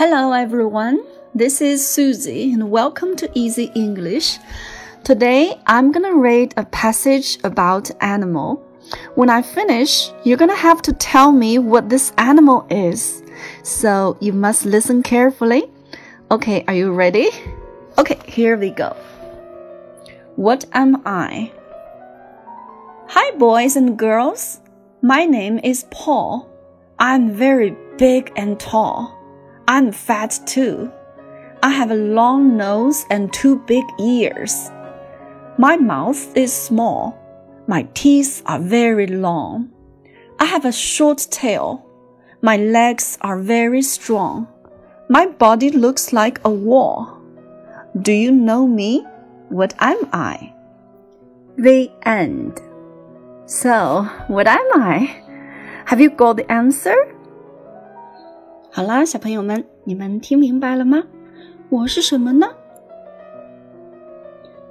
Hello, everyone. This is Susie, and welcome to Easy English. Today, I'm gonna read a passage about animal. When I finish, you're gonna have to tell me what this animal is. So you must listen carefully. Okay, are you ready? Okay, here we go. What am I? Hi, boys and girls. My name is Paul. I'm very big and tall. I'm fat too. I have a long nose and two big ears. My mouth is small. My teeth are very long. I have a short tail. My legs are very strong. My body looks like a wall. Do you know me? What am I? The end. So, what am I? Have you got the answer? 好啦，小朋友们，你们听明白了吗？我是什么呢？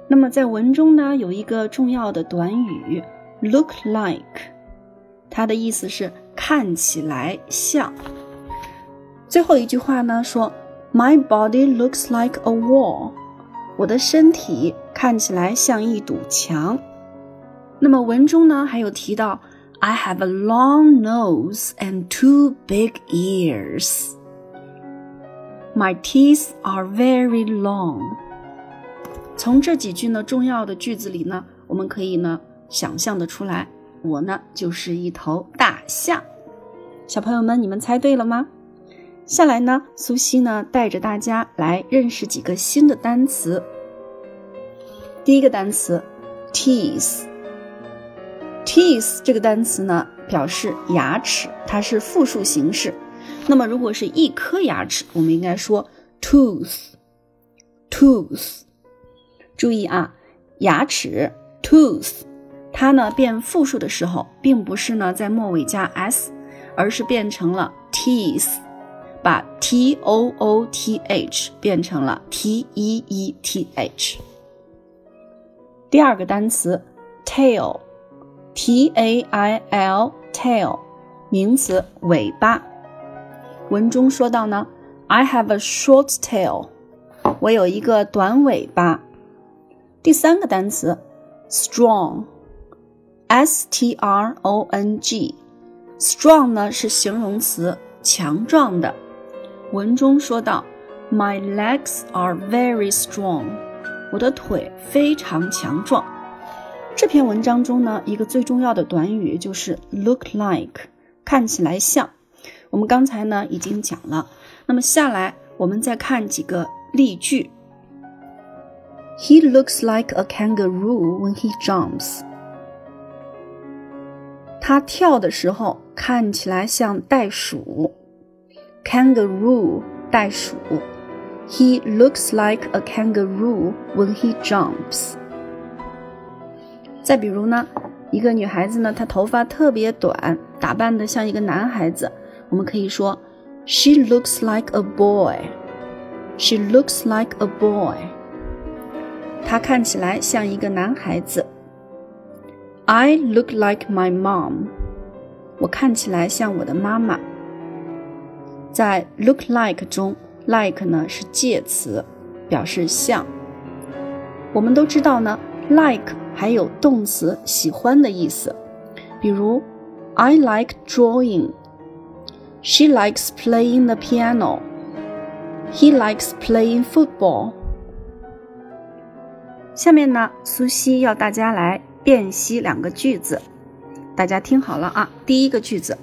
那么在文中呢，有一个重要的短语 “look like”，它的意思是看起来像。最后一句话呢说：“My body looks like a wall。”我的身体看起来像一堵墙。那么文中呢还有提到。I have a long nose and two big ears. My teeth are very long. 从这几句呢重要的句子里呢，我们可以呢想象的出来，我呢就是一头大象。小朋友们，你们猜对了吗？下来呢，苏西呢带着大家来认识几个新的单词。第一个单词，teeth。Teeth 这个单词呢，表示牙齿，它是复数形式。那么，如果是一颗牙齿，我们应该说 tooth，tooth。注意啊，牙齿 tooth，它呢变复数的时候，并不是呢在末尾加 s，而是变成了 teeth，把 t o o t h 变成了 t e e t h。第二个单词 tail。T A I L tail，名词，尾巴。文中说到呢，I have a short tail，我有一个短尾巴。第三个单词，strong，S T R O N G，strong 呢是形容词，强壮的。文中说到，My legs are very strong，我的腿非常强壮。 这篇文章中呢，一个最重要的短语就是 look like，看起来像。我们刚才呢已经讲了，那么下来我们再看几个例句。He looks like a kangaroo when he jumps。他跳的时候看起来像袋鼠。Kangaroo，袋鼠。He looks like a kangaroo when he jumps。 再比如呢，一个女孩子呢，她头发特别短，打扮的像一个男孩子，我们可以说，She looks like a boy. She looks like a boy. 她看起来像一个男孩子。I look like my mom. 我看起来像我的妈妈。在 look like 中，like 呢是介词，表示像。我们都知道呢。like 还有动词喜欢的意思，比如 I like drawing. She likes playing the piano. He likes playing football. 下面呢，苏西要大家来辨析两个句子，大家听好了啊。第一个句子，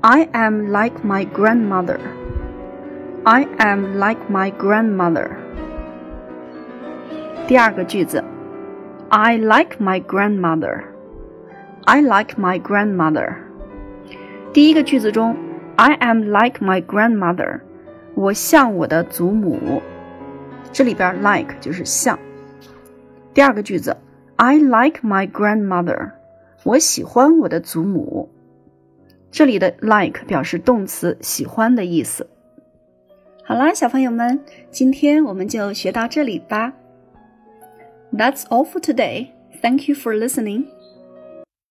I am like my grandmother. I am like my grandmother. 第二个句子。 I like my grandmother. I like my grandmother. 第一个句子中，I am like my grandmother，我像我的祖母。这里边 like 就是像。第二个句子，I like my grandmother，我喜欢我的祖母。这里的 like 表示动词喜欢的意思。好啦，小朋友们，今天我们就学到这里吧。That's all for today. Thank you for listening.